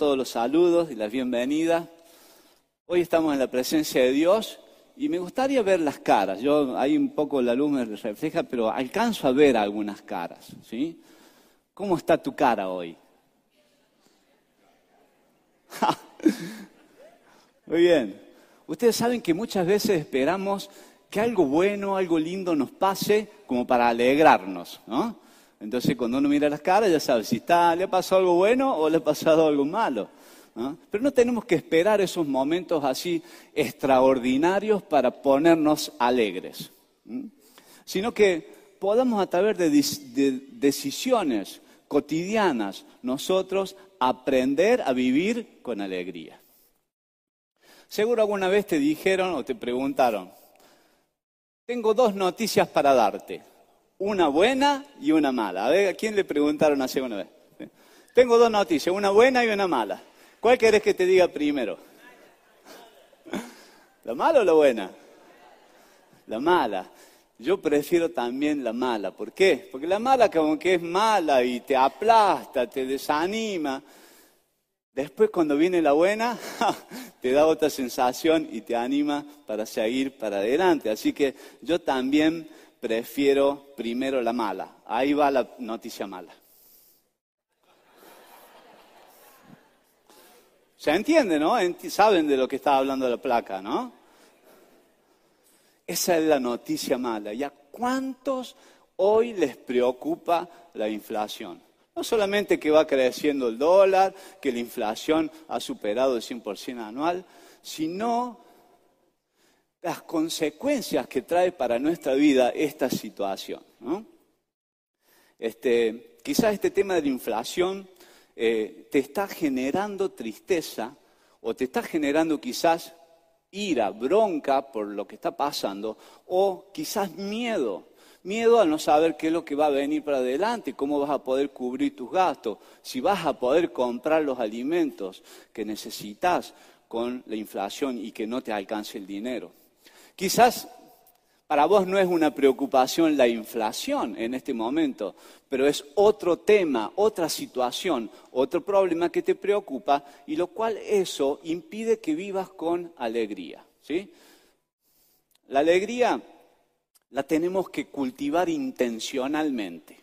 Todos los saludos y las bienvenidas, hoy estamos en la presencia de Dios y me gustaría ver las caras. Yo ahí un poco la luz me refleja, pero alcanzo a ver algunas caras, ¿sí? ¿Cómo está tu cara hoy? Muy bien. Ustedes saben que muchas veces esperamos que algo bueno, algo lindo nos pase como para alegrarnos, ¿no? Entonces cuando uno mira las caras ya sabe si está, le ha pasado algo bueno o le ha pasado algo malo. Pero no tenemos que esperar esos momentos así extraordinarios para ponernos alegres, sino que podamos a través de, de decisiones cotidianas nosotros aprender a vivir con alegría. Seguro alguna vez te dijeron o te preguntaron, tengo dos noticias para darte, una buena y una mala. A ver, ¿a quién le preguntaron hace una vez? Tengo dos noticias, una buena y una mala. ¿Cuál querés que te diga primero? ¿La mala o la buena? La mala. Yo prefiero también la mala. ¿Por qué? Porque la mala como que es mala y te aplasta, te desanima. Después cuando viene la buena, te da otra sensación y te anima para seguir para adelante. Así que yo también prefiero primero la mala. Ahí va la noticia mala. Se entiende, ¿no? Saben de lo que está hablando la placa, ¿no? Esa es la noticia mala. ¿Y a cuántos hoy les preocupa la inflación? No solamente que va creciendo el dólar, que la inflación ha superado el 100% anual, sino las consecuencias que trae para nuestra vida esta situación. ¿no? Este, quizás este tema de la inflación eh, te está generando tristeza o te está generando quizás ira, bronca por lo que está pasando o quizás miedo. Miedo a no saber qué es lo que va a venir para adelante, cómo vas a poder cubrir tus gastos, si vas a poder comprar los alimentos que necesitas con la inflación y que no te alcance el dinero. Quizás para vos no es una preocupación la inflación en este momento, pero es otro tema, otra situación, otro problema que te preocupa y lo cual eso impide que vivas con alegría. ¿sí? La alegría la tenemos que cultivar intencionalmente.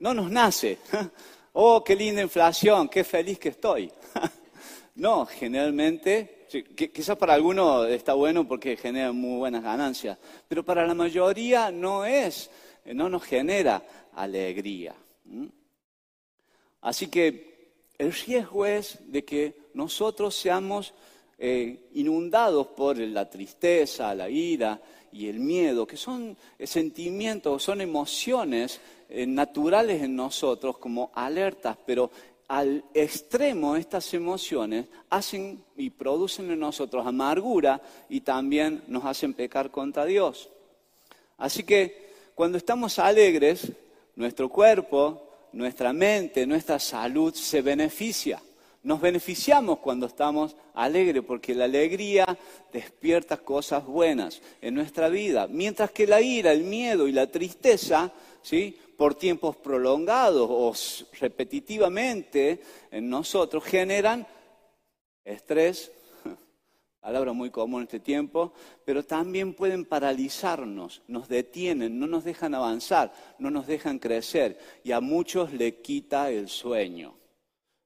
No nos nace, oh, qué linda inflación, qué feliz que estoy. no, generalmente quizás para algunos está bueno porque genera muy buenas ganancias, pero para la mayoría no es, no nos genera alegría. Así que el riesgo es de que nosotros seamos eh, inundados por la tristeza, la ira y el miedo, que son sentimientos, son emociones eh, naturales en nosotros como alertas, pero al extremo estas emociones hacen y producen en nosotros amargura y también nos hacen pecar contra Dios. Así que cuando estamos alegres, nuestro cuerpo, nuestra mente, nuestra salud se beneficia. Nos beneficiamos cuando estamos alegres porque la alegría despierta cosas buenas en nuestra vida, mientras que la ira, el miedo y la tristeza, ¿sí? por tiempos prolongados o repetitivamente en nosotros generan estrés, palabra muy común en este tiempo, pero también pueden paralizarnos, nos detienen, no nos dejan avanzar, no nos dejan crecer y a muchos le quita el sueño.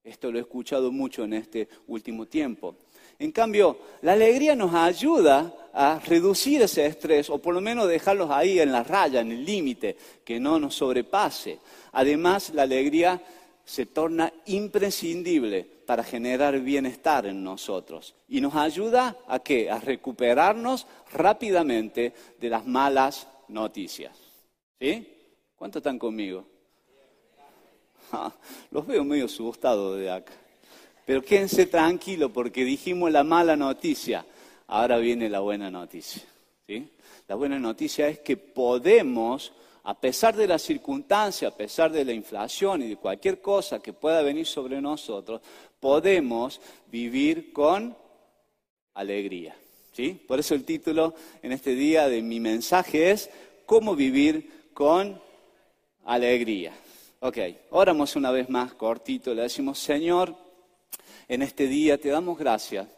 Esto lo he escuchado mucho en este último tiempo. En cambio, la alegría nos ayuda a reducir ese estrés o por lo menos dejarlos ahí en la raya, en el límite, que no nos sobrepase. Además, la alegría se torna imprescindible para generar bienestar en nosotros y nos ayuda a qué? A recuperarnos rápidamente de las malas noticias. ¿Sí? ¿Cuántos están conmigo? los veo medio asustados de acá. Pero quédense tranquilos porque dijimos la mala noticia. Ahora viene la buena noticia. La buena noticia es que podemos, a pesar de las circunstancias, a pesar de la inflación y de cualquier cosa que pueda venir sobre nosotros, podemos vivir con alegría. ¿sí? Por eso el título en este día de mi mensaje es ¿Cómo vivir con alegría? Ok, oramos una vez más cortito, le decimos, Señor, en este día te damos gracias,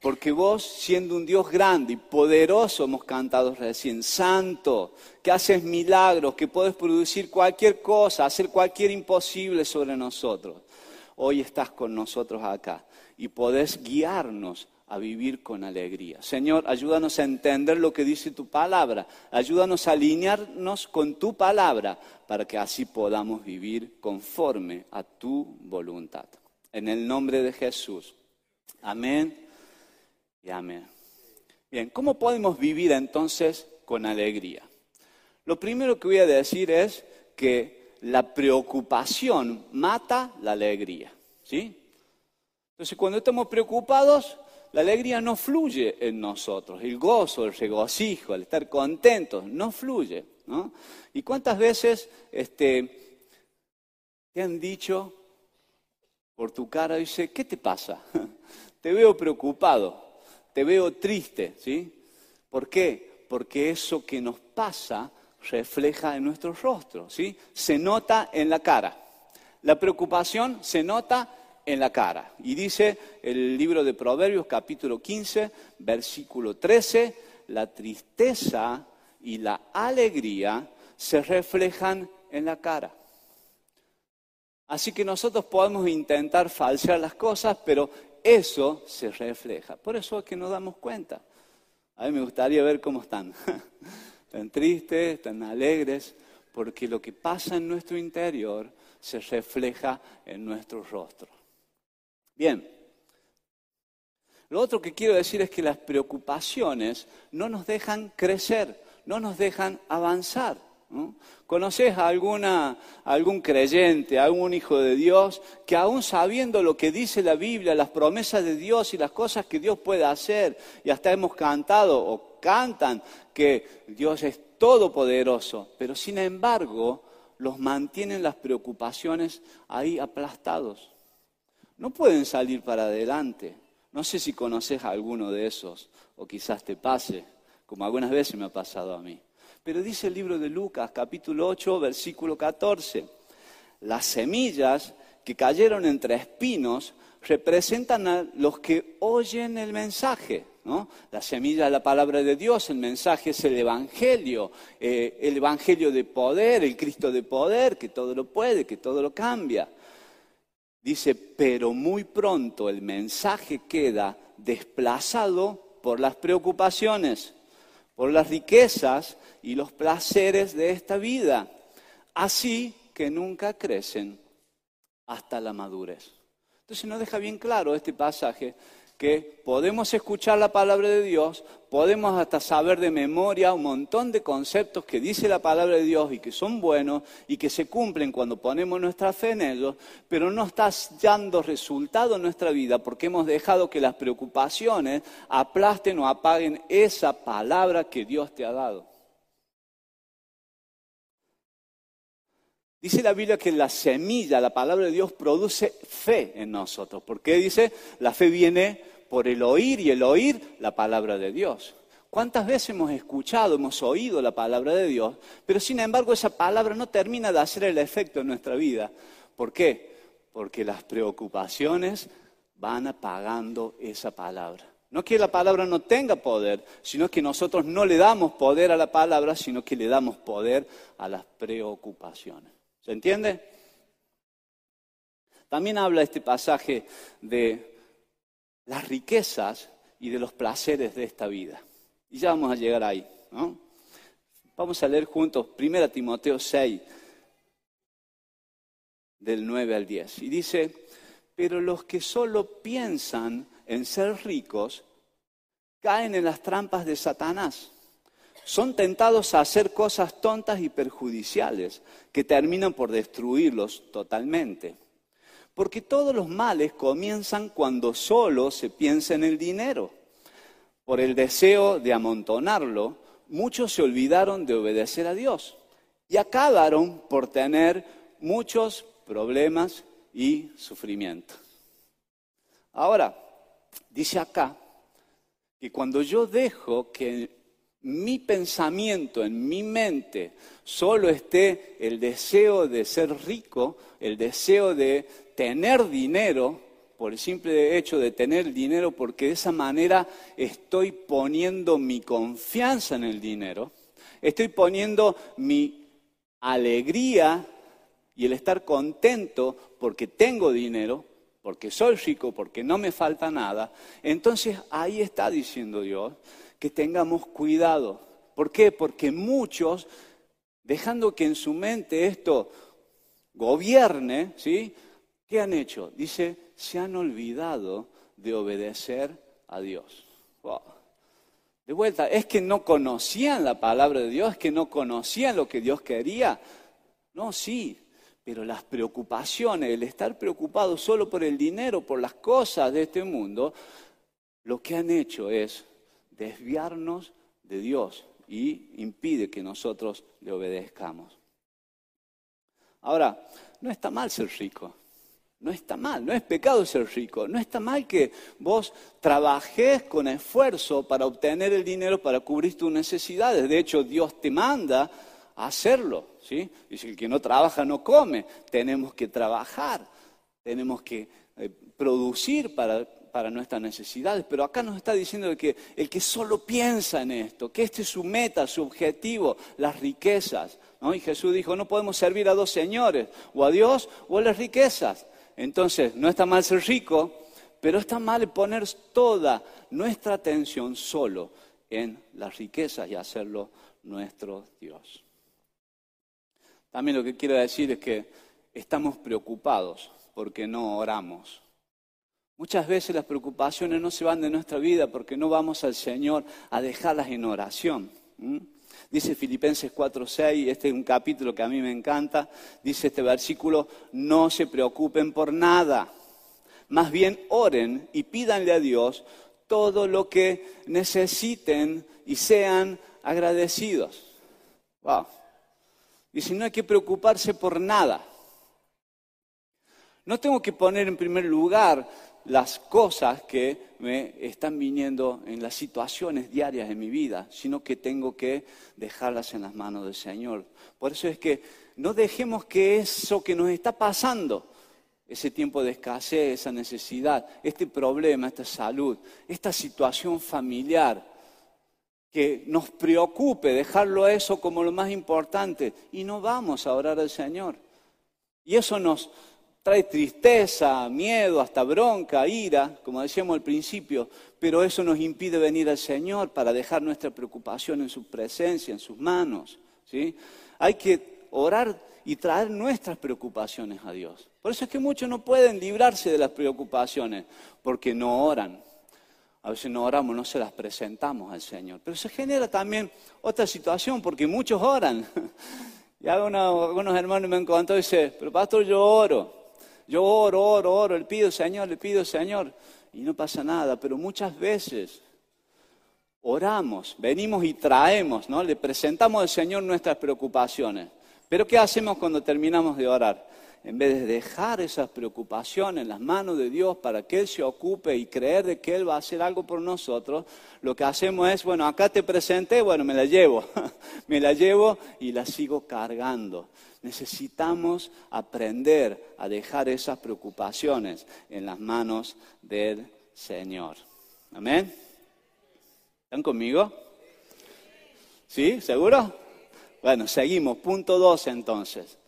porque vos, siendo un Dios grande y poderoso, hemos cantado recién, santo, que haces milagros, que puedes producir cualquier cosa, hacer cualquier imposible sobre nosotros. Hoy estás con nosotros acá y podés guiarnos a vivir con alegría. Señor, ayúdanos a entender lo que dice tu palabra, ayúdanos a alinearnos con tu palabra para que así podamos vivir conforme a tu voluntad. En el nombre de Jesús. Amén y amén. Bien, ¿cómo podemos vivir entonces con alegría? Lo primero que voy a decir es que la preocupación mata la alegría. ¿sí? Entonces, cuando estamos preocupados, la alegría no fluye en nosotros, el gozo, el regocijo, el estar contentos, no fluye. ¿no? ¿Y cuántas veces este, te han dicho por tu cara, dice, ¿qué te pasa? te veo preocupado, te veo triste, ¿sí? ¿Por qué? Porque eso que nos pasa refleja en nuestro rostro, ¿sí? Se nota en la cara. La preocupación se nota en la cara. Y dice el libro de Proverbios capítulo 15, versículo 13, la tristeza y la alegría se reflejan en la cara. Así que nosotros podemos intentar falsear las cosas, pero eso se refleja. Por eso es que nos damos cuenta. A mí me gustaría ver cómo están. Están tristes, están alegres, porque lo que pasa en nuestro interior se refleja en nuestro rostro. Bien, lo otro que quiero decir es que las preocupaciones no nos dejan crecer, no nos dejan avanzar. ¿Conoces a, alguna, algún creyente, algún hijo de Dios que aún sabiendo lo que dice la Biblia, las promesas de Dios y las cosas que Dios puede hacer, y hasta hemos cantado o cantan que Dios es todopoderoso, pero sin embargo los mantienen las preocupaciones ahí aplastados? no pueden salir para adelante. No sé si conoces a alguno de esos, o quizás te pase, como algunas veces me ha pasado a mí. Pero dice el libro de Lucas, capítulo 8, versículo 14, las semillas que cayeron entre espinos representan a los que oyen el mensaje. ¿no? La semilla es la palabra de Dios, el mensaje es el Evangelio, eh, el Evangelio de poder, el Cristo de poder, que todo lo puede, que todo lo cambia. Dice, pero muy pronto el mensaje queda desplazado por las preocupaciones, por las riquezas y los placeres de esta vida, así que nunca crecen hasta la madurez. Entonces nos deja bien claro este pasaje que podemos escuchar la palabra de Dios, podemos hasta saber de memoria un montón de conceptos que dice la palabra de Dios y que son buenos y que se cumplen cuando ponemos nuestra fe en ellos, pero no está dando resultado en nuestra vida porque hemos dejado que las preocupaciones aplasten o apaguen esa palabra que Dios te ha dado. Dice la Biblia que la semilla, la palabra de Dios, produce fe en nosotros. ¿Por qué dice? La fe viene por el oír y el oír la palabra de Dios. ¿Cuántas veces hemos escuchado, hemos oído la palabra de Dios, pero sin embargo esa palabra no termina de hacer el efecto en nuestra vida? ¿Por qué? Porque las preocupaciones van apagando esa palabra. No que la palabra no tenga poder, sino que nosotros no le damos poder a la palabra, sino que le damos poder a las preocupaciones. ¿Se entiende? También habla este pasaje de las riquezas y de los placeres de esta vida. Y ya vamos a llegar ahí. ¿no? Vamos a leer juntos 1 Timoteo 6, del 9 al 10. Y dice, pero los que solo piensan en ser ricos caen en las trampas de Satanás. Son tentados a hacer cosas tontas y perjudiciales que terminan por destruirlos totalmente. Porque todos los males comienzan cuando solo se piensa en el dinero. Por el deseo de amontonarlo, muchos se olvidaron de obedecer a Dios y acabaron por tener muchos problemas y sufrimiento. Ahora, dice acá que cuando yo dejo que mi pensamiento, en mi mente, solo esté el deseo de ser rico, el deseo de tener dinero, por el simple hecho de tener dinero, porque de esa manera estoy poniendo mi confianza en el dinero, estoy poniendo mi alegría y el estar contento porque tengo dinero, porque soy rico, porque no me falta nada, entonces ahí está diciendo Dios que tengamos cuidado. ¿Por qué? Porque muchos, dejando que en su mente esto gobierne, ¿sí? ¿Qué han hecho? Dice, se han olvidado de obedecer a Dios. De vuelta, es que no conocían la palabra de Dios, es que no conocían lo que Dios quería. No, sí, pero las preocupaciones, el estar preocupado solo por el dinero, por las cosas de este mundo, lo que han hecho es desviarnos de Dios y impide que nosotros le obedezcamos. Ahora, no está mal ser rico. No está mal, no es pecado ser rico, no está mal que vos trabajes con esfuerzo para obtener el dinero para cubrir tus necesidades. De hecho, Dios te manda a hacerlo. ¿sí? Dice, el que no trabaja no come. Tenemos que trabajar, tenemos que eh, producir para, para nuestras necesidades. Pero acá nos está diciendo que el que solo piensa en esto, que este es su meta, su objetivo, las riquezas. ¿no? Y Jesús dijo, no podemos servir a dos señores, o a Dios o a las riquezas. Entonces, no está mal ser rico, pero está mal poner toda nuestra atención solo en las riquezas y hacerlo nuestro Dios. También lo que quiero decir es que estamos preocupados porque no oramos. Muchas veces las preocupaciones no se van de nuestra vida porque no vamos al Señor a dejarlas en oración. Dice Filipenses 4:6, este es un capítulo que a mí me encanta, dice este versículo, no se preocupen por nada, más bien oren y pídanle a Dios todo lo que necesiten y sean agradecidos. Wow. Dice, no hay que preocuparse por nada. No tengo que poner en primer lugar las cosas que me están viniendo en las situaciones diarias de mi vida, sino que tengo que dejarlas en las manos del Señor. Por eso es que no dejemos que eso que nos está pasando, ese tiempo de escasez, esa necesidad, este problema, esta salud, esta situación familiar, que nos preocupe, dejarlo a eso como lo más importante, y no vamos a orar al Señor. Y eso nos, trae tristeza, miedo, hasta bronca, ira, como decíamos al principio, pero eso nos impide venir al Señor para dejar nuestra preocupación en su presencia, en sus manos. ¿sí? Hay que orar y traer nuestras preocupaciones a Dios. Por eso es que muchos no pueden librarse de las preocupaciones, porque no oran. A veces no oramos, no se las presentamos al Señor. Pero se genera también otra situación, porque muchos oran. Y algunos, hermanos me han contado y dicen, pero pastor, yo oro. Yo oro, oro, oro, le pido Señor, le pido Señor, y no pasa nada, pero muchas veces oramos, venimos y traemos, ¿no? Le presentamos al Señor nuestras preocupaciones. Pero ¿qué hacemos cuando terminamos de orar? En vez de dejar esas preocupaciones en las manos de Dios para que Él se ocupe y creer de que Él va a hacer algo por nosotros, lo que hacemos es, bueno, acá te presenté, bueno, me la llevo, me la llevo y la sigo cargando. Necesitamos aprender a dejar esas preocupaciones en las manos del Señor. Amén. ¿Están conmigo? ¿Sí? ¿Seguro? Bueno, seguimos. Punto dos entonces.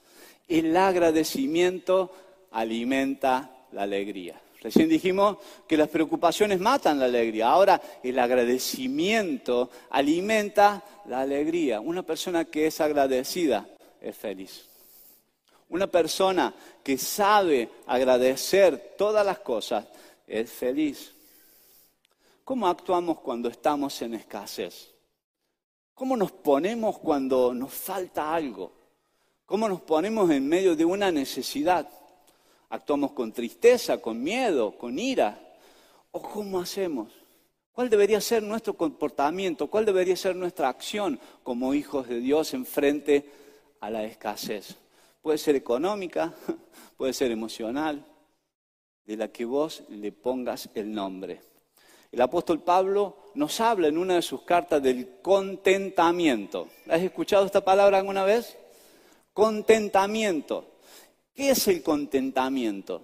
El agradecimiento alimenta la alegría. Recién dijimos que las preocupaciones matan la alegría. Ahora el agradecimiento alimenta la alegría. Una persona que es agradecida es feliz. Una persona que sabe agradecer todas las cosas es feliz. ¿Cómo actuamos cuando estamos en escasez? ¿Cómo nos ponemos cuando nos falta algo? ¿Cómo nos ponemos en medio de una necesidad? ¿Actuamos con tristeza, con miedo, con ira? ¿O cómo hacemos? ¿Cuál debería ser nuestro comportamiento? ¿Cuál debería ser nuestra acción como hijos de Dios en frente a la escasez. Puede ser económica, puede ser emocional, de la que vos le pongas el nombre. el apóstol Pablo nos habla en una de sus cartas del contentamiento. ¿Has escuchado esta palabra alguna vez? Contentamiento. ¿Qué es el contentamiento?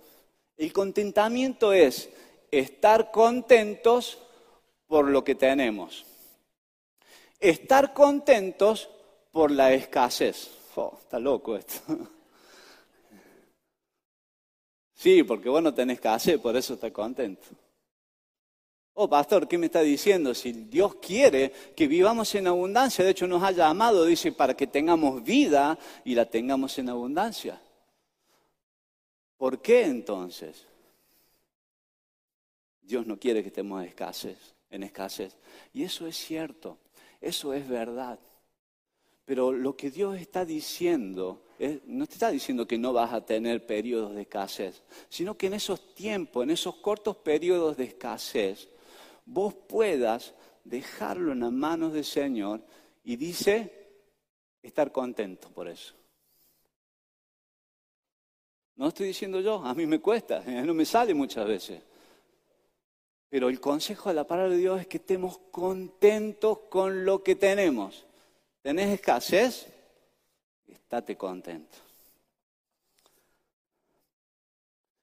El contentamiento es estar contentos por lo que tenemos. Estar contentos por la escasez. Oh, está loco esto. Sí, porque vos no tenés escasez, por eso estás contento. Oh, pastor, ¿qué me está diciendo? Si Dios quiere que vivamos en abundancia, de hecho nos ha llamado, dice, para que tengamos vida y la tengamos en abundancia. ¿Por qué entonces? Dios no quiere que estemos en escasez, en escasez. Y eso es cierto, eso es verdad. Pero lo que Dios está diciendo, no te está diciendo que no vas a tener periodos de escasez, sino que en esos tiempos, en esos cortos periodos de escasez, vos puedas dejarlo en las manos del Señor y dice, estar contento por eso. No estoy diciendo yo, a mí me cuesta, no me sale muchas veces. Pero el consejo de la palabra de Dios es que estemos contentos con lo que tenemos. ¿Tenés escasez? Estate contento.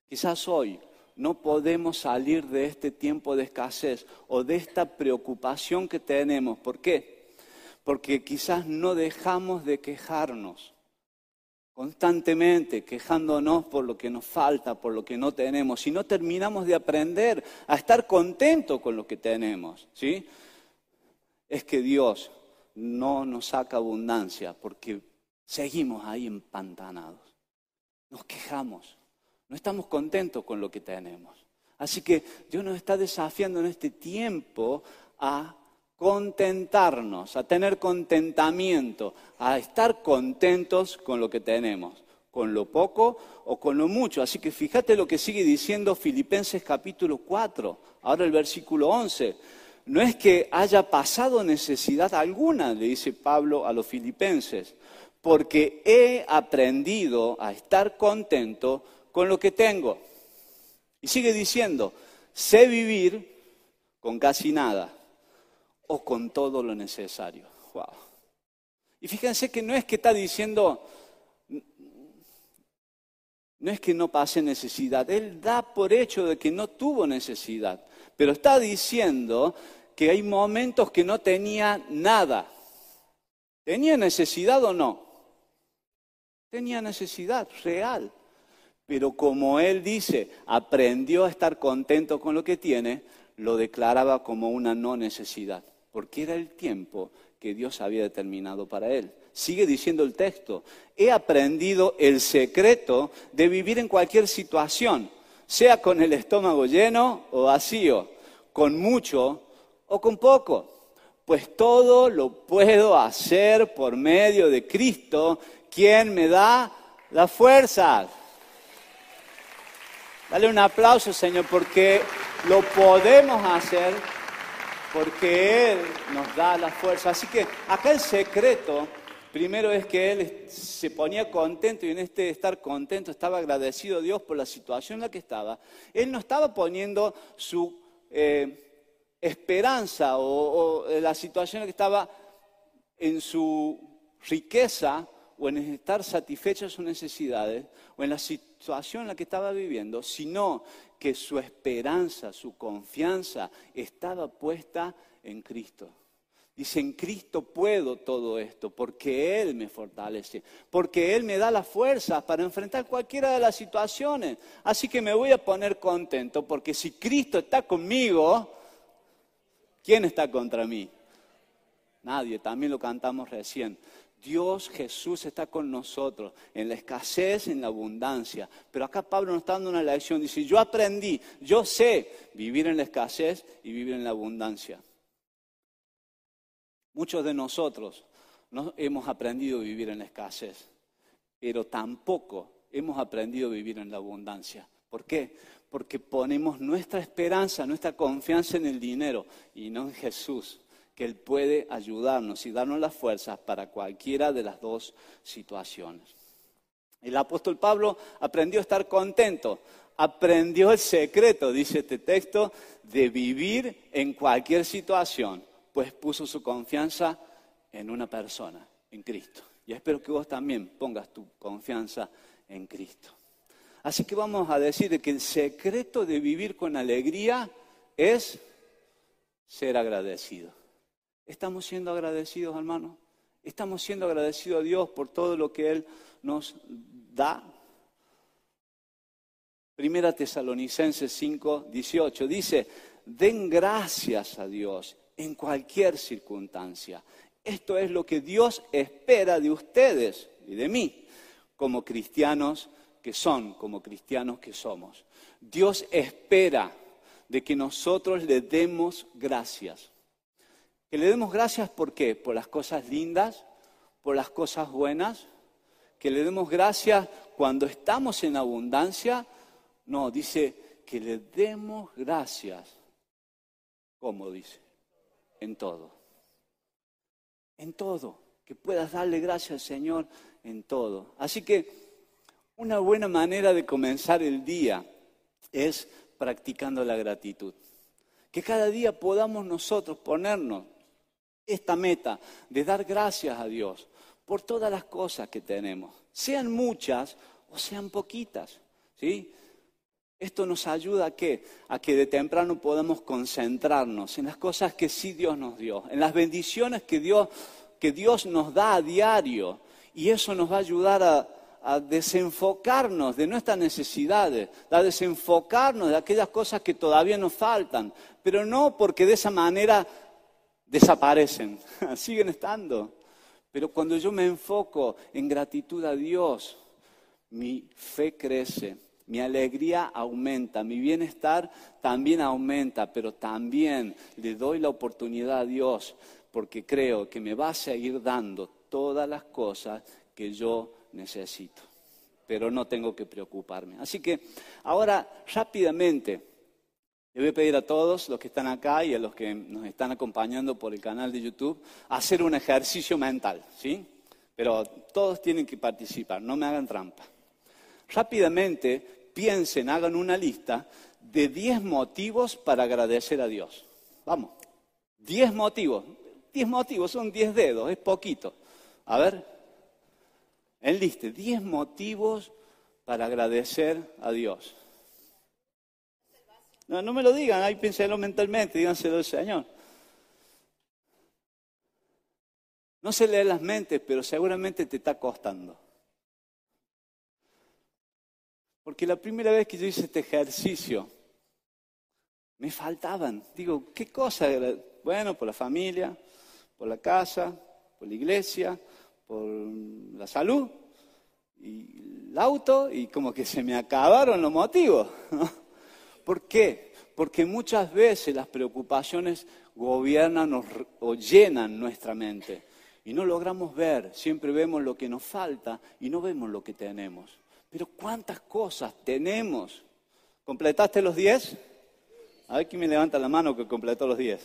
Quizás hoy no podemos salir de este tiempo de escasez o de esta preocupación que tenemos. ¿Por qué? Porque quizás no dejamos de quejarnos constantemente, quejándonos por lo que nos falta, por lo que no tenemos, y no terminamos de aprender a estar contentos con lo que tenemos. ¿sí? Es que Dios no nos saca abundancia porque seguimos ahí empantanados. Nos quejamos, no estamos contentos con lo que tenemos. Así que Dios nos está desafiando en este tiempo a contentarnos, a tener contentamiento, a estar contentos con lo que tenemos, con lo poco o con lo mucho. Así que fíjate lo que sigue diciendo Filipenses capítulo 4, ahora el versículo 11. No es que haya pasado necesidad alguna, le dice Pablo a los filipenses, porque he aprendido a estar contento con lo que tengo. Y sigue diciendo, sé vivir con casi nada o con todo lo necesario. Wow. Y fíjense que no es que está diciendo, no es que no pase necesidad, él da por hecho de que no tuvo necesidad, pero está diciendo que hay momentos que no tenía nada. ¿Tenía necesidad o no? Tenía necesidad real. Pero como él dice, aprendió a estar contento con lo que tiene, lo declaraba como una no necesidad, porque era el tiempo que Dios había determinado para él. Sigue diciendo el texto, he aprendido el secreto de vivir en cualquier situación, sea con el estómago lleno o vacío, con mucho o con poco, pues todo lo puedo hacer por medio de Cristo, quien me da la fuerza. Dale un aplauso, Señor, porque lo podemos hacer, porque Él nos da la fuerza. Así que acá el secreto, primero es que Él se ponía contento y en este estar contento estaba agradecido a Dios por la situación en la que estaba. Él no estaba poniendo su... Eh, esperanza o, la situación que estaba en su riqueza o en estar satisfecho de sus necesidades o en la situación en la que estaba viviendo, sino que su esperanza, su confianza estaba puesta en Cristo. Dice, en Cristo puedo todo esto, porque Él me fortalece, porque Él me da la fuerza para enfrentar cualquiera de las situaciones. Así que me voy a poner contento, porque si Cristo está conmigo, ¿Quién está contra mí? Nadie, también lo cantamos recién. Dios Jesús está con nosotros en la escasez, en la abundancia. Pero acá Pablo nos está dando una lección. Dice, yo aprendí, yo sé vivir en la escasez y vivir en la abundancia. Muchos de nosotros no hemos aprendido a vivir en la escasez, pero tampoco hemos aprendido a vivir en la abundancia. ¿Por qué? porque ponemos nuestra esperanza, nuestra confianza en el dinero y no en Jesús, que Él puede ayudarnos y darnos las fuerzas para cualquiera de las dos situaciones. El apóstol Pablo aprendió a estar contento, aprendió el secreto, dice este texto, de vivir en cualquier situación, pues puso su confianza en una persona, en Cristo. Y espero que vos también pongas tu confianza en Cristo. Así que vamos a decir que el secreto de vivir con alegría es ser agradecido. ¿Estamos siendo agradecidos, hermanos? ¿Estamos siendo agradecidos a Dios por todo lo que Él nos da? Primera Tesalonicenses 5, 18 dice, den gracias a Dios en cualquier circunstancia. Esto es lo que Dios espera de ustedes y de mí, como cristianos que son, como cristianos que somos. Dios espera de que nosotros le demos gracias. Que le demos gracias por qué? Por las cosas lindas, por las cosas buenas. Que le demos gracias cuando estamos en abundancia no, dice que le demos gracias. ¿Cómo dice? En todo. En todo. Que puedas darle gracias al Señor en todo. Así que una buena manera de comenzar el día es practicando la gratitud. Que cada día podamos nosotros ponernos esta meta de dar gracias a Dios por todas las cosas que tenemos, sean muchas o sean poquitas. ¿sí? Esto nos ayuda a qué? A que de temprano podamos concentrarnos en las cosas que sí Dios nos dio, en las bendiciones que Dios, que Dios nos da a diario. Y eso nos va a ayudar a, a desenfocarnos de nuestras necesidades, a desenfocarnos de aquellas cosas que todavía nos faltan, pero no porque de esa manera desaparecen, siguen estando. Pero cuando yo me enfoco en gratitud a Dios, mi fe crece, mi alegría aumenta, mi bienestar también aumenta, pero también le doy la oportunidad a Dios porque creo que me va a seguir dando todas las cosas que yo necesito. Pero no tengo que preocuparme. Así que ahora rápidamente le voy a pedir a todos los que están acá y a los que nos están acompañando por el canal de YouTube hacer un ejercicio mental, ¿sí? Pero todos tienen que participar, no me hagan trampa. Rápidamente piensen, hagan una lista de 10 motivos para agradecer a Dios. Vamos, 10 motivos. 10 motivos son 10 dedos, es poquito. A ver, enliste 10 motivos para agradecer a Dios. No, no me lo digan, ahí piénsenlo mentalmente, díganselo al Señor. No se lee las mentes, pero seguramente te está costando. Porque la primera vez que yo hice este ejercicio, me faltaban. Digo, ¿qué cosa? Bueno, por la familia, por la casa, por la iglesia, por la salud y el auto, y como que se me acabaron los motivos. ¿Por qué? Porque muchas veces las preocupaciones gobiernan o llenan nuestra mente y no logramos ver, siempre vemos lo que nos falta y no vemos lo que tenemos. Pero ¿cuántas cosas tenemos? ¿Completaste los 10? A ver quién me levanta la mano que completó los 10.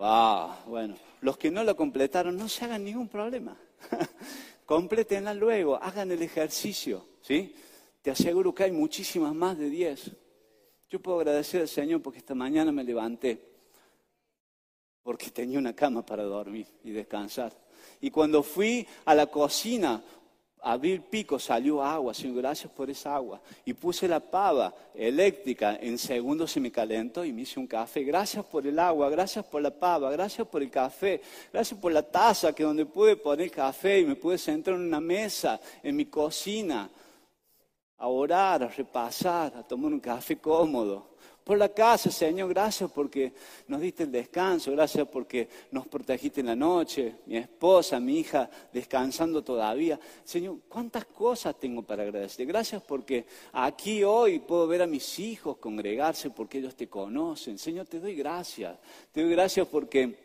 Ah, bueno, los que no lo completaron, no se hagan ningún problema. Complétenla luego, hagan el ejercicio, ¿sí? Te aseguro que hay muchísimas más de 10. Yo puedo agradecer al Señor porque esta mañana me levanté, porque tenía una cama para dormir y descansar. Y cuando fui a la cocina abrí el pico, salió agua, Señor, gracias por esa agua. Y puse la pava eléctrica, en segundos se me calentó y me hice un café. Gracias por el agua, gracias por la pava, gracias por el café, gracias por la taza que donde pude poner café y me pude sentar en una mesa, en mi cocina, a orar, a repasar, a tomar un café cómodo por la casa, Señor, gracias porque nos diste el descanso, gracias porque nos protegiste en la noche, mi esposa, mi hija, descansando todavía. Señor, ¿cuántas cosas tengo para agradecer? Gracias porque aquí hoy puedo ver a mis hijos congregarse porque ellos te conocen. Señor, te doy gracias. Te doy gracias porque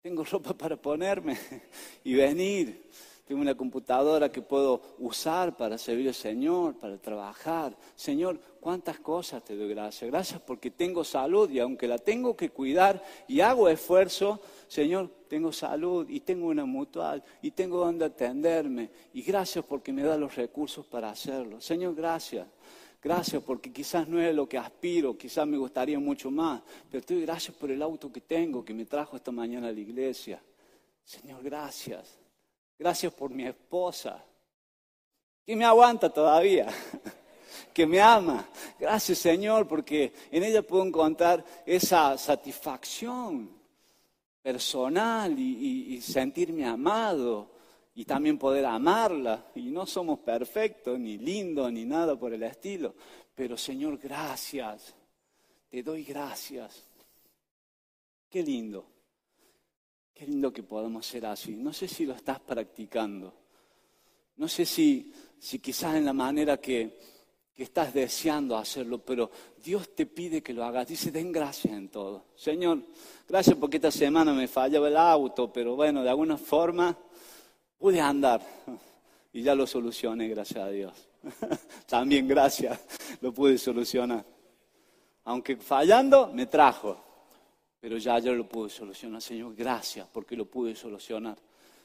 tengo ropa para ponerme y venir. Tengo una computadora que puedo usar para servir al Señor, para trabajar. Señor, cuántas cosas te doy gracias. Gracias porque tengo salud y aunque la tengo que cuidar y hago esfuerzo, Señor, tengo salud y tengo una mutual y tengo donde atenderme. Y gracias porque me da los recursos para hacerlo. Señor, gracias. Gracias porque quizás no es lo que aspiro, quizás me gustaría mucho más, pero te doy gracias por el auto que tengo, que me trajo esta mañana a la iglesia. Señor, gracias. Gracias por mi esposa, que me aguanta todavía, que me ama. Gracias, Señor, porque en ella puedo encontrar esa satisfacción personal y, sentirme amado y también poder amarla. Y no somos perfectos, ni lindos, ni nada por el estilo. Pero Señor, gracias. Te doy gracias. Qué lindo. Qué lindo que podamos ser así. No sé si lo estás practicando. No sé si, si quizás en la manera que, que estás deseando hacerlo, pero Dios te pide que lo hagas. Dice, den gracias en todo. Señor, gracias porque esta semana me fallaba el auto, pero bueno, de alguna forma pude andar y ya lo solucioné, gracias a Dios. También gracias, lo pude solucionar. Aunque fallando, me trajo, pero ya yo lo pude solucionar. Señor, gracias porque lo pude solucionar.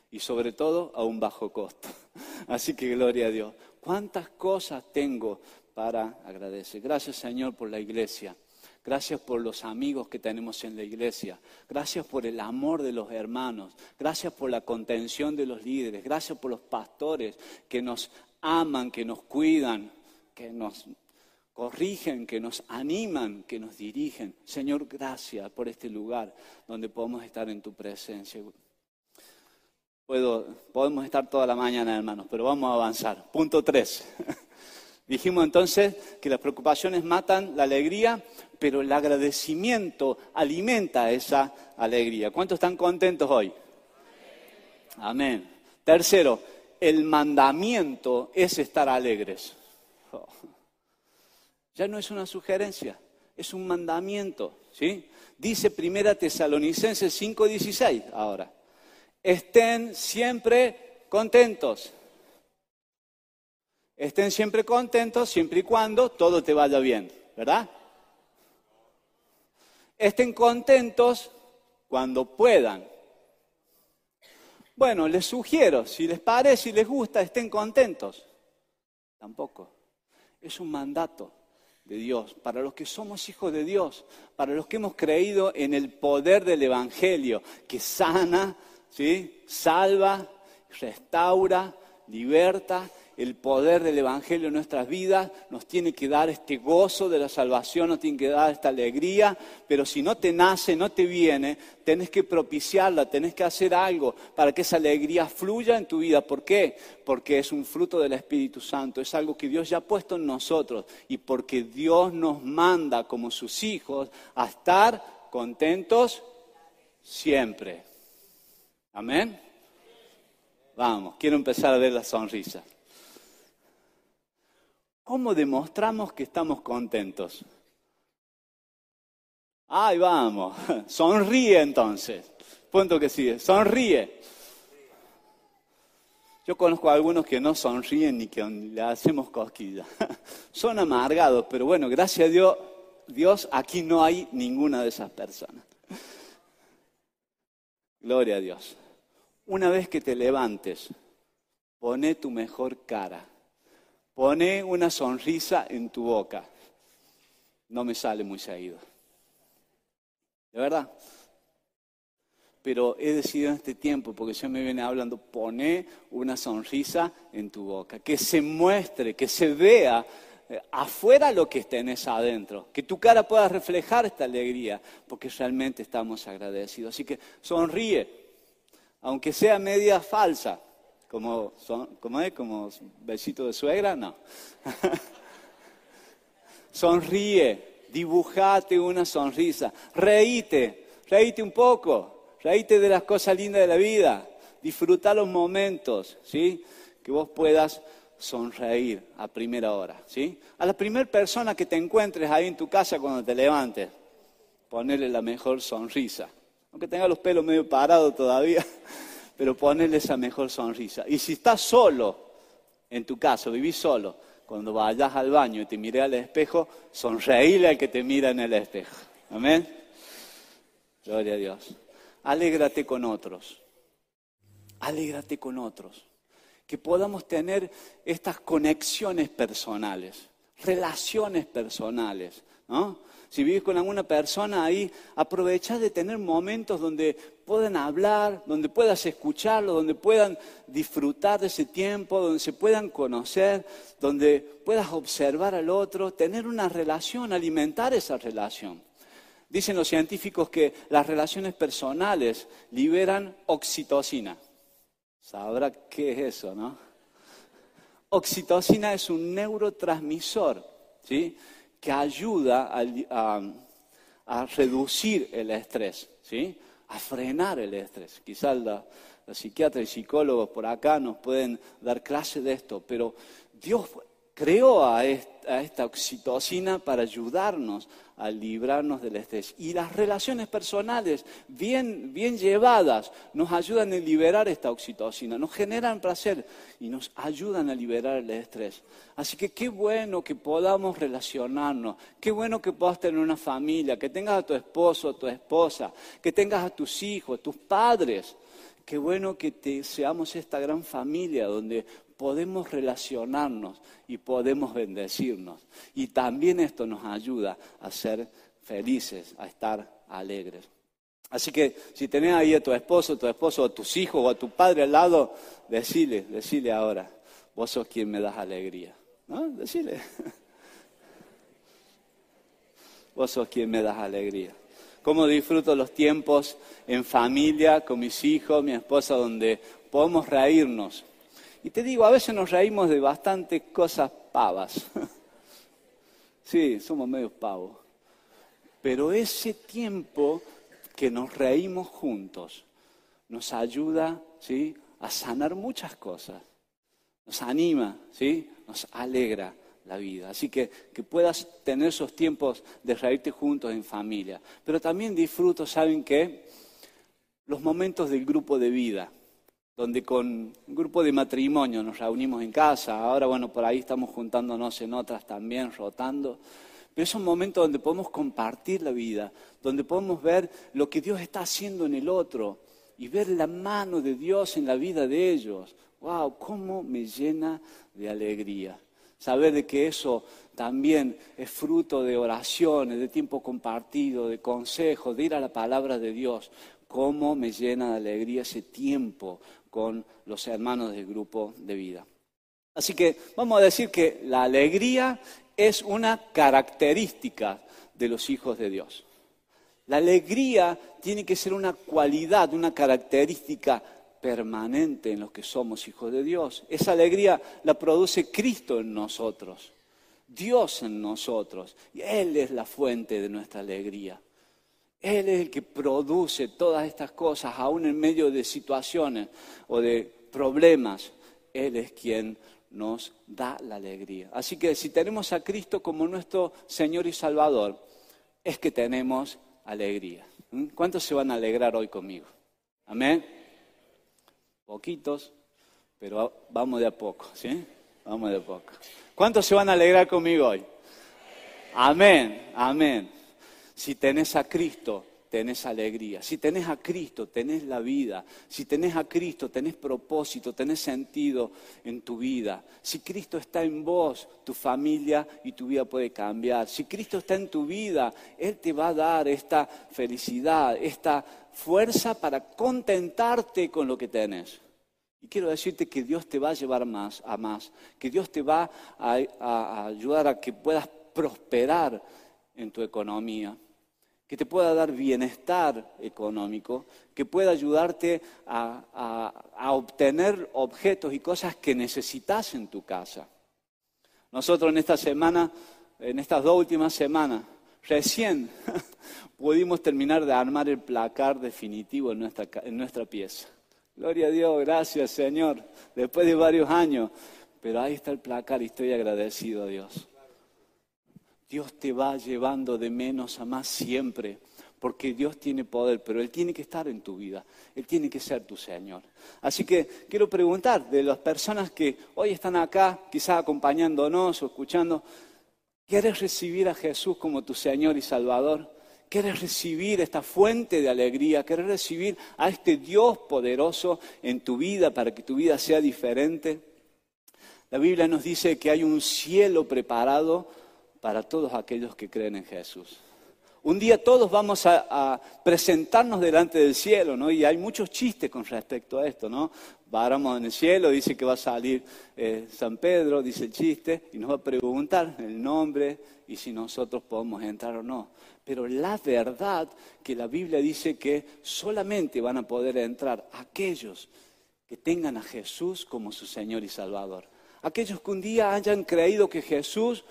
Y sobre todo a un bajo costo. Así que gloria a Dios. ¿Cuántas cosas tengo para agradecer? Gracias Señor por la iglesia. Gracias por los amigos que tenemos en la iglesia. Gracias por el amor de los hermanos. Gracias por la contención de los líderes. Gracias por los pastores que nos aman, que nos cuidan, que nos corrigen, que nos animan, que nos dirigen. Señor, gracias por este lugar donde podemos estar en tu presencia. podemos estar toda la mañana, hermanos, pero vamos a avanzar. Punto tres. Dijimos entonces que las preocupaciones matan la alegría, pero el agradecimiento alimenta esa alegría. ¿Cuántos están contentos hoy? Amén. Tercero, el mandamiento es estar alegres. Oh. Ya no es una sugerencia, es un mandamiento, ¿sí? Dice Primera Tesalonicenses 5:16 ahora. Estén siempre contentos. Estén siempre contentos siempre y cuando todo te vaya bien, ¿verdad? Estén contentos cuando puedan. Bueno, les sugiero, si les parece y les gusta, estén contentos. Tampoco. Es un mandato de Dios, para los que somos hijos de Dios, para los que hemos creído en el poder del Evangelio, que sana, ¿sí? salva, restaura, liberta el poder del Evangelio en nuestras vidas, nos tiene que dar este gozo de la salvación, nos tiene que dar esta alegría, pero si no te nace, no te viene, tenés que propiciarla, tenés que hacer algo para que esa alegría fluya en tu vida. ¿Por qué? Porque es un fruto del Espíritu Santo, es algo que Dios ya ha puesto en nosotros y porque Dios nos manda como sus hijos a estar contentos siempre. Amén. Vamos, quiero empezar a ver la sonrisa. ¿Cómo demostramos que estamos contentos? Ahí vamos, sonríe entonces. Punto que sigue, sonríe. Yo conozco a algunos que no sonríen ni que le hacemos cosquillas. Son amargados, pero bueno, gracias a Dios, Dios, aquí no hay ninguna de esas personas. Gloria a Dios. Una vez que te levantes, pone tu mejor cara. Pone una sonrisa en tu boca. No me sale muy seguido. ¿De verdad? Pero he decidido en este tiempo, porque ya me viene hablando, pone una sonrisa en tu boca. Que se muestre, que se vea eh, afuera lo que tenés adentro. Que tu cara pueda reflejar esta alegría, porque realmente estamos agradecidos. Así que sonríe, aunque sea media falsa. Como, son, ¿Cómo es? ¿Como besito de suegra? No. Sonríe, dibujate una sonrisa, reíte, reíte un poco, reíte de las cosas lindas de la vida, disfruta los momentos, ¿sí? Que vos puedas sonreír a primera hora, ¿sí? A la primera persona que te encuentres ahí en tu casa cuando te levantes, ponerle la mejor sonrisa. Aunque tenga los pelos medio parados todavía, pero ponele esa mejor sonrisa. Y si estás solo, en tu caso, vivís solo, cuando vayas al baño y te mire al espejo, sonreíle al que te mira en el espejo. Amén. Gloria a Dios. Alégrate con otros. Alégrate con otros. Que podamos tener estas conexiones personales. relaciones personales, ¿no? Si vives con alguna persona ahí, aprovecha de tener momentos donde puedan hablar, donde puedas escucharlo, donde puedan disfrutar de ese tiempo, donde se puedan conocer, donde puedas observar al otro, tener una relación, alimentar esa relación. Dicen los científicos que las relaciones personales liberan oxitocina. Sabrá qué es eso, ¿no? Oxitocina es un neurotransmisor, ¿sí? Que ayuda a, reducir el estrés, ¿sí? a frenar el estrés. Quizás los psiquiatras y psicólogos por acá nos pueden dar clase de esto, pero Dios creó a esta oxitocina para ayudarnos a librarnos del estrés. Y las relaciones personales bien, bien llevadas nos ayudan a liberar esta oxitocina, nos generan placer y nos ayudan a liberar el estrés. Así que qué bueno que podamos relacionarnos, qué bueno que puedas tener una familia, que tengas a tu esposo, a tu esposa, que tengas a tus hijos, a tus padres. Qué bueno que seamos esta gran familia donde podemos relacionarnos y podemos bendecirnos. Y también esto nos ayuda a ser felices, a estar alegres. Así que si tenés ahí a tu esposo, a tu esposo, a tus hijos o a tu padre al lado, decile, decile ahora, vos sos quien me das alegría. ¿No? Decile. Vos sos quien me das alegría. Cómo disfruto los tiempos en familia, con mis hijos, mi esposa, donde podemos reírnos, y te digo, a veces nos reímos de bastantes cosas pavas. sí, somos medios pavos. Pero ese tiempo que nos reímos juntos nos ayuda ¿sí? a sanar muchas cosas. Nos anima, ¿sí? nos alegra la vida. Así que que puedas tener esos tiempos de reírte juntos en familia. Pero también disfruto, ¿saben qué? Los momentos del grupo de vida donde con un grupo de matrimonio nos reunimos en casa, ahora bueno, por ahí estamos juntándonos en otras también, rotando, pero es un momento donde podemos compartir la vida, donde podemos ver lo que Dios está haciendo en el otro y ver la mano de Dios en la vida de ellos. ¡Wow! ¿Cómo me llena de alegría? Saber de que eso también es fruto de oraciones, de tiempo compartido, de consejos, de ir a la palabra de Dios. ¿Cómo me llena de alegría ese tiempo con los hermanos del grupo de vida. Así que vamos a decir que la alegría es una característica de los hijos de Dios. La alegría tiene que ser una cualidad, una característica permanente en los que somos hijos de Dios. Esa alegría la produce Cristo en nosotros, Dios en nosotros. Y Él es la fuente de nuestra alegría. Él es el que produce todas estas cosas, aún en medio de situaciones o de problemas. Él es quien nos da la alegría. Así que si tenemos a Cristo como nuestro Señor y Salvador, es que tenemos alegría. ¿Mm? ¿Cuántos se van a alegrar hoy conmigo? Amén. Poquitos, pero vamos de a poco, ¿sí? Vamos de a poco. ¿Cuántos se van a alegrar conmigo hoy? Amén, amén. Si tenés a Cristo, tenés alegría. Si tenés a Cristo, tenés la vida. Si tenés a Cristo, tenés propósito, tenés sentido en tu vida. Si Cristo está en vos, tu familia y tu vida puede cambiar. Si Cristo está en tu vida, Él te va a dar esta felicidad, esta fuerza para contentarte con lo que tenés. Y quiero decirte que Dios te va a llevar más a más, que Dios te va a, a ayudar a que puedas prosperar en tu economía, que te pueda dar bienestar económico, que pueda ayudarte a, obtener objetos y cosas que necesitas en tu casa. Nosotros en esta semana, en estas dos últimas semanas, recién pudimos terminar de armar el placar definitivo en nuestra, en nuestra pieza. Gloria a Dios, gracias Señor, después de varios años, pero ahí está el placar y estoy agradecido a Dios. Dios te va llevando de menos a más siempre, porque Dios tiene poder, pero Él tiene que estar en tu vida, Él tiene que ser tu Señor. Así que quiero preguntar de las personas que hoy están acá, quizás acompañándonos o escuchando, ¿quieres recibir a Jesús como tu Señor y Salvador? ¿Quieres recibir esta fuente de alegría? ¿Quieres recibir a este Dios poderoso en tu vida para que tu vida sea diferente? La Biblia nos dice que hay un cielo preparado para todos aquellos que creen en Jesús. Un día todos vamos a, presentarnos delante del cielo, ¿no? Y hay muchos chistes con respecto a esto, ¿no? Varamos en el cielo, dice que va a salir eh, San Pedro, dice el chiste, y nos va a preguntar el nombre y si nosotros podemos entrar o no. Pero la verdad que la Biblia dice que solamente van a poder entrar aquellos que tengan a Jesús como su Señor y Salvador. Aquellos que un día hayan creído que Jesús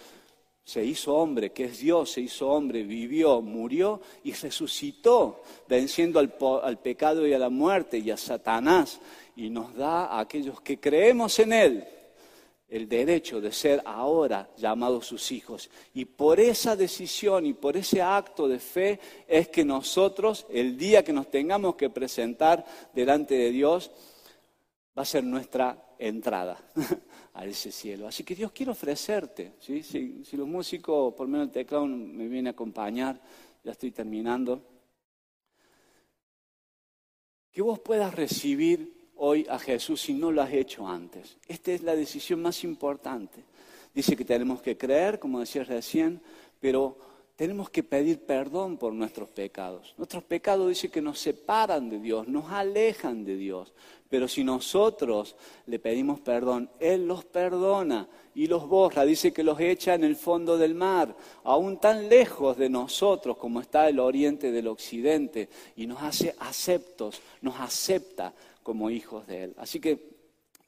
se hizo hombre, que es Dios, se hizo hombre, vivió, murió y resucitó, venciendo al, pecado y a la muerte y a Satanás, y nos da a aquellos que creemos en Él el derecho de ser ahora llamados sus hijos. Y por esa decisión y por ese acto de fe es que nosotros, el día que nos tengamos que presentar delante de Dios, va a ser nuestra entrada a ese cielo. Así que Dios quiere ofrecerte. ¿sí? Si, los músicos, por menos el teclado, me vienen a acompañar, ya estoy terminando. Que vos puedas recibir hoy a Jesús si no lo has hecho antes. Esta es la decisión más importante. Dice que tenemos que creer, como decía recién, pero tenemos que pedir perdón por nuestros pecados. Nuestros pecados dice que nos separan de Dios, nos alejan de Dios. Pero si nosotros le pedimos perdón, Él los perdona y los borra. Dice que los echa en el fondo del mar, aún tan lejos de nosotros como está el oriente del occidente, y nos hace aceptos, nos acepta como hijos de Él. Así que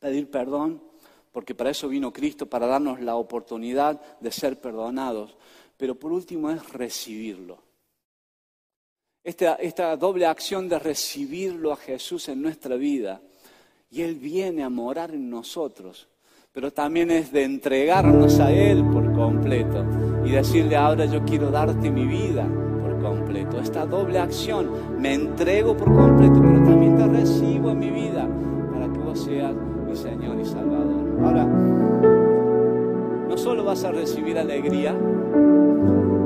pedir perdón, porque para eso vino Cristo, para darnos la oportunidad de ser perdonados pero por último es recibirlo. Esta, esta, doble acción de recibirlo a Jesús en nuestra vida y Él viene a morar en nosotros, pero también es de entregarnos a Él por completo y decirle ahora yo quiero darte mi vida por completo. Esta doble acción, me entrego por completo, pero también te recibo en mi vida para que vos seas mi Señor y Salvador. Ahora, no solo vas a recibir alegría,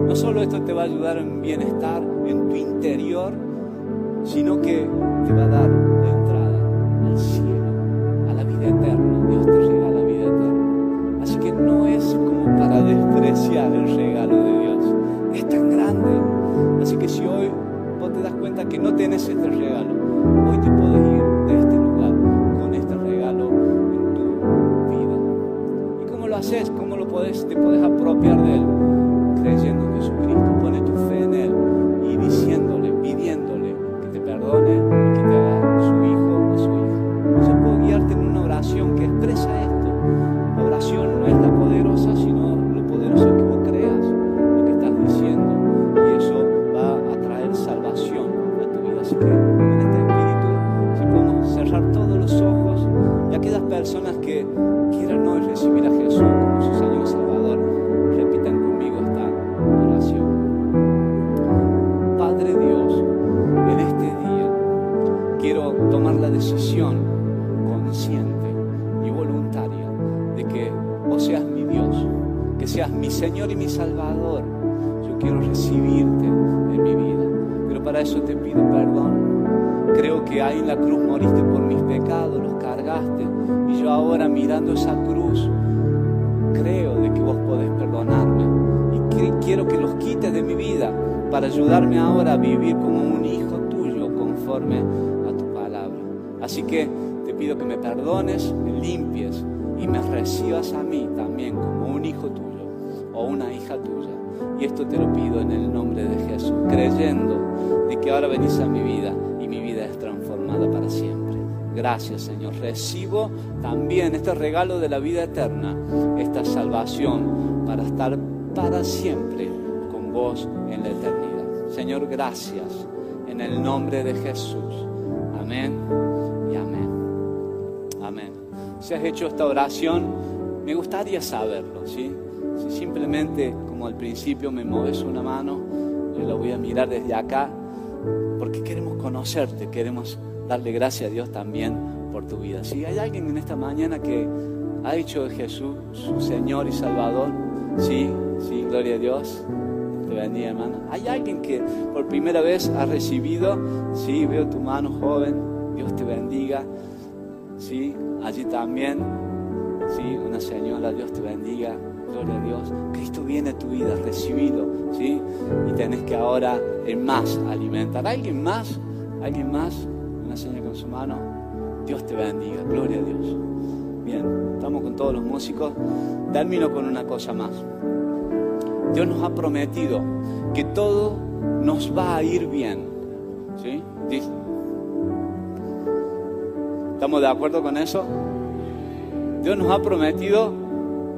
no solo esto te va a ayudar en bienestar en tu interior, sino que te va a dar la entrada al cielo, a la vida eterna. Dios te regala vida eterna. Así que no es como para despreciar el regalo de Dios. Es tan grande. Así que si hoy vos te das cuenta que no tienes este regalo, hoy te puedes ir de este lugar con este regalo en tu vida. ¿Y cómo lo haces? ¿Cómo lo podés, te puedes apropiar de él? creyendo conforme a tu palabra. Así que te pido que me perdones, me limpies y me recibas a mí también como un hijo tuyo o una hija tuya. Y esto te lo pido en el nombre de Jesús, creyendo de que ahora venís a mi vida y mi vida es transformada para siempre. Gracias Señor. Recibo también este regalo de la vida eterna, esta salvación para estar para siempre con vos en la eternidad. Señor, gracias en el nombre de Jesús. Amén y amén. Amén. Si has hecho esta oración, me gustaría saberlo. Si simplemente, como al principio, me mueves una mano, yo la voy a mirar desde acá, porque queremos conocerte, queremos darle gracias a Dios también por tu vida. Si hay alguien en esta mañana que ha hecho de Jesús su Señor y Salvador, sí, sí, gloria a Dios. Bendiga, hermano. Hay alguien que por primera vez ha recibido, sí, veo tu mano joven, Dios te bendiga. Sí, allí también, sí, Una señora, Dios te bendiga, gloria a Dios. Cristo viene a tu vida, recibido, ¿sí? Y tenés que ahora en más alimentar. ¿Alguien más? ¿Alguien más? Una señora con su mano. Dios te bendiga, gloria a Dios. Bien, estamos con todos los músicos. Termino con una cosa más. Dios nos ha prometido que todo nos va a ir bien. ¿Sí? ¿Estamos de acuerdo con eso? Dios nos ha prometido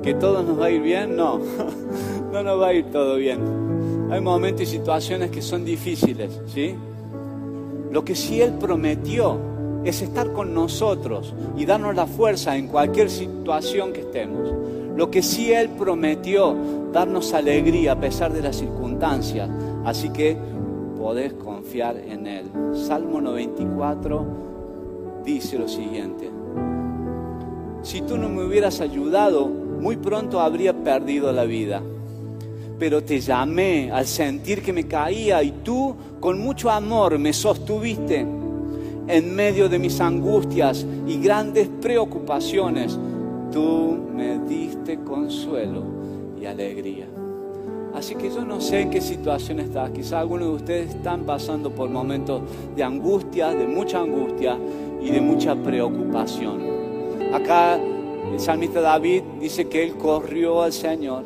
que todo nos va a ir bien. No, no nos va a ir todo bien. Hay momentos y situaciones que son difíciles, ¿sí? Lo que sí Él prometió es estar con nosotros y darnos la fuerza en cualquier situación que estemos. Lo que sí Él prometió, darnos alegría a pesar de las circunstancias. Así que podés confiar en Él. Salmo 94 dice lo siguiente. Si tú no me hubieras ayudado, muy pronto habría perdido la vida. Pero te llamé al sentir que me caía y tú con mucho amor me sostuviste en medio de mis angustias y grandes preocupaciones. Tú me diste consuelo y alegría. Así que yo no sé en qué situación estás. Quizá algunos de ustedes están pasando por momentos de angustia, de mucha angustia y de mucha preocupación. Acá el salmista David dice que él corrió al Señor.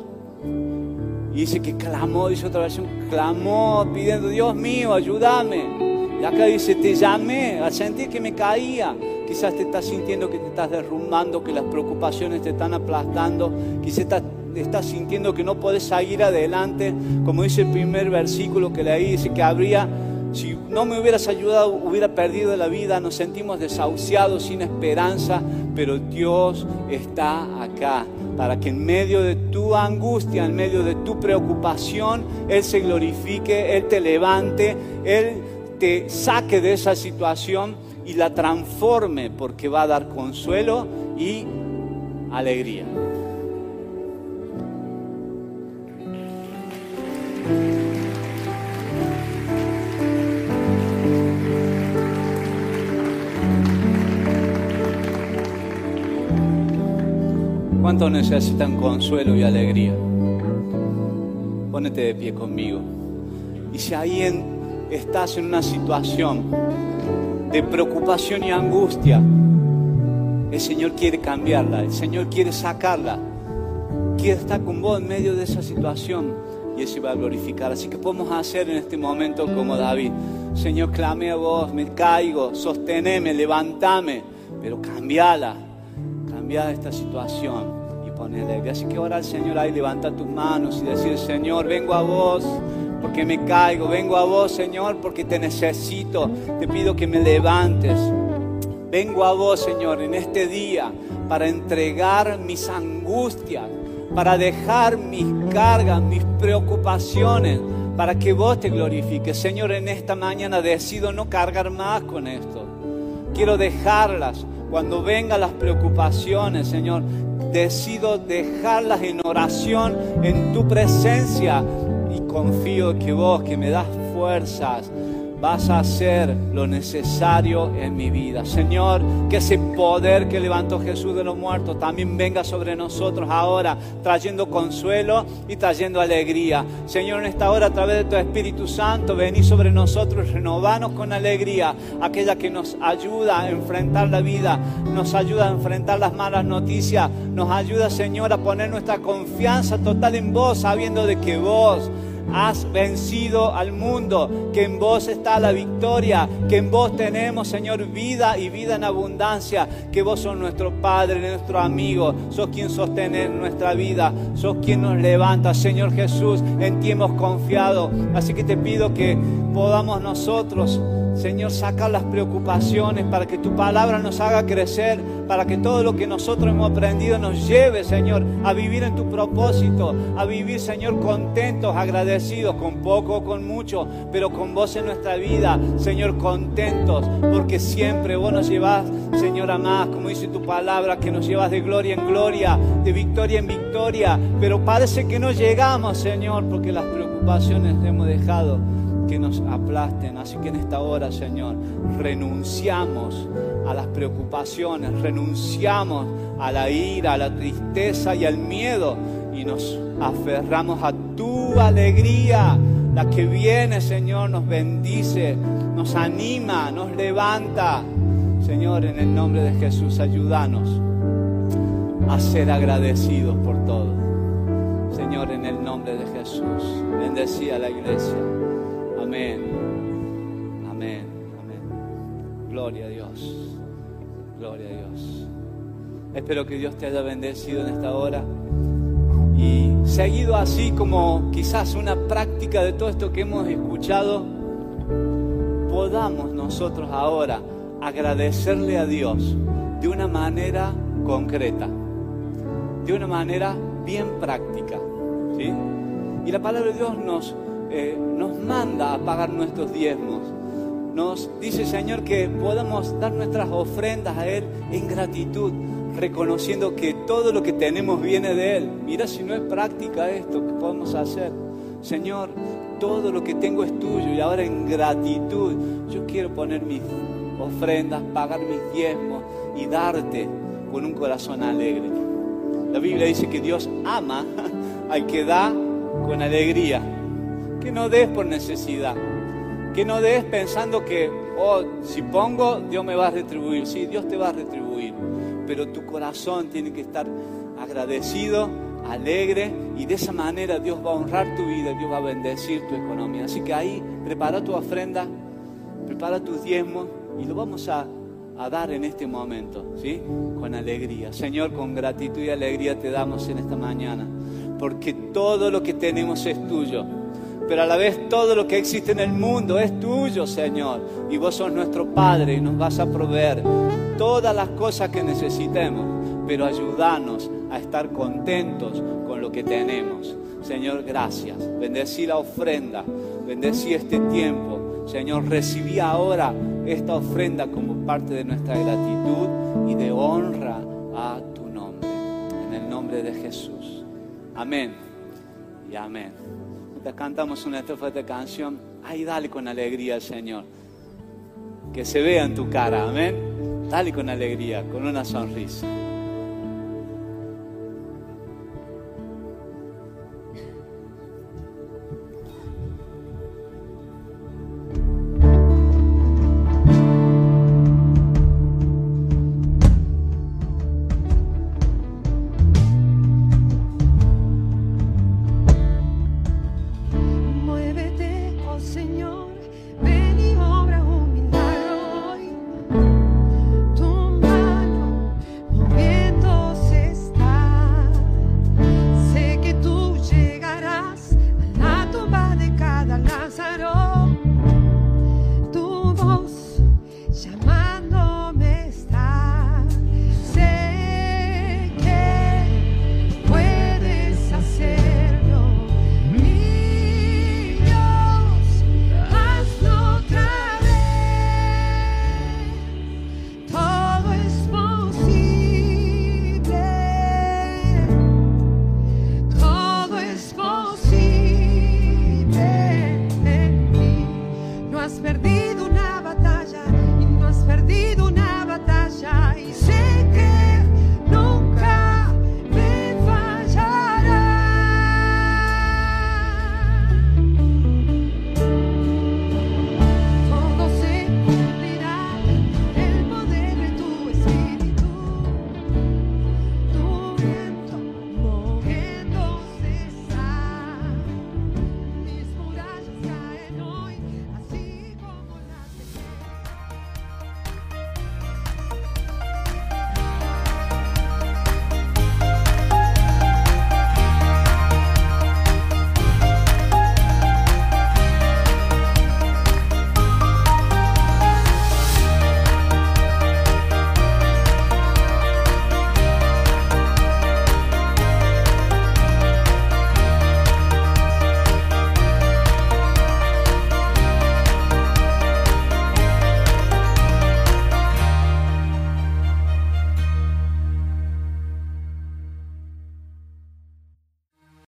Y dice que clamó, dice otra versión, clamó pidiendo, Dios mío, ayúdame. Y acá dice, te llamé al sentir que me caía. Quizás te estás sintiendo que te estás derrumbando, que las preocupaciones te están aplastando. Quizás estás sintiendo que no puedes seguir adelante, como dice el primer versículo que leí, dice que habría, si no me hubieras ayudado, hubiera perdido la vida, nos sentimos desahuciados, sin esperanza, pero Dios está acá para que en medio de tu angustia, en medio de tu preocupación, Él se glorifique, Él te levante, Él te saque de esa situación y la transforme porque va a dar consuelo y alegría. ¿Cuántos necesitan consuelo y alegría? Pónete de pie conmigo. Y si ahí estás en una situación de preocupación y angustia, el Señor quiere cambiarla, el Señor quiere sacarla, quiere estar con vos en medio de esa situación y se va a glorificar. Así que podemos hacer en este momento como David. Señor, clame a vos, me caigo, sosteneme, levantame, pero cambiala cambiar esta situación y ponerle. Así que ahora al Señor ahí levanta tus manos y decir, Señor, vengo a vos porque me caigo, vengo a vos, Señor, porque te necesito, te pido que me levantes. Vengo a vos, Señor, en este día para entregar mis angustias, para dejar mis cargas, mis preocupaciones, para que vos te glorifiques. Señor, en esta mañana decido no cargar más con esto. Quiero dejarlas cuando vengan las preocupaciones, Señor, decido dejarlas en oración en tu presencia y confío que vos, que me das fuerzas, vas a hacer lo necesario en mi vida. Señor, que ese poder que levantó Jesús de los muertos también venga sobre nosotros ahora, trayendo consuelo y trayendo alegría. Señor, en esta hora, a través de tu Espíritu Santo, vení sobre nosotros renovanos con alegría, aquella que nos ayuda a enfrentar la vida, nos ayuda a enfrentar las malas noticias, nos ayuda, Señor, a poner nuestra confianza total en vos, sabiendo de que vos has vencido al mundo, que en vos está la victoria, que en vos tenemos, Señor, vida y vida en abundancia, que vos sos nuestro Padre, nuestro amigo, sos quien sostiene nuestra vida, sos quien nos levanta, Señor Jesús, en ti hemos confiado. Así que te pido que podamos nosotros Señor, saca las preocupaciones para que tu palabra nos haga crecer, para que todo lo que nosotros hemos aprendido nos lleve, Señor, a vivir en tu propósito, a vivir, Señor, contentos, agradecidos, con poco o con mucho, pero con vos en nuestra vida, Señor, contentos, porque siempre vos nos llevas, Señor, a más, como dice tu palabra, que nos llevas de gloria en gloria, de victoria en victoria, pero parece que no llegamos, Señor, porque las preocupaciones hemos dejado que nos aplasten. Así que en esta hora, Señor, renunciamos a las preocupaciones, renunciamos a la ira, a la tristeza y al miedo y nos aferramos a tu alegría, la que viene, Señor, nos bendice, nos anima, nos levanta. Señor, en el nombre de Jesús, ayúdanos a ser agradecidos por todo. Señor, en el nombre de Jesús, bendecía la iglesia. Amén. Amén. Amén. Gloria a Dios. Gloria a Dios. Espero que Dios te haya bendecido en esta hora y seguido así como quizás una práctica de todo esto que hemos escuchado, podamos nosotros ahora agradecerle a Dios de una manera concreta, de una manera bien práctica. ¿sí? Y la palabra de Dios nos, eh, nos manda a pagar nuestros diezmos. Nos dice, Señor, que podamos dar nuestras ofrendas a Él en gratitud, reconociendo que todo lo que tenemos viene de Él. Mira si no es práctica esto que podemos hacer. Señor, todo lo que tengo es tuyo y ahora en gratitud yo quiero poner mis ofrendas, pagar mis diezmos y darte con un corazón alegre. La Biblia dice que Dios ama al que da con alegría, que no des por necesidad, que no des pensando que, oh, si pongo, Dios me va a retribuir. Sí, Dios te va a retribuir pero tu corazón tiene que estar agradecido, alegre y de esa manera Dios va a honrar tu vida, Dios va a bendecir tu economía. Así que ahí prepara tu ofrenda, prepara tus diezmos y lo vamos a, a dar en este momento, ¿sí? Con alegría. Señor, con gratitud y alegría te damos en esta mañana, porque todo lo que tenemos es tuyo pero a la vez todo lo que existe en el mundo es tuyo, Señor. Y vos sos nuestro Padre y nos vas a proveer todas las cosas que necesitemos, pero ayúdanos a estar contentos con lo que tenemos. Señor, gracias. Bendecí la ofrenda, bendecí este tiempo. Señor, recibí ahora esta ofrenda como parte de nuestra gratitud y de honra a tu nombre. En el nombre de Jesús. Amén y amén. Te cantamos una estrofa de canción, ay, dale con alegría al Señor. Que se vea en tu cara, amén. Dale con alegría, con una sonrisa.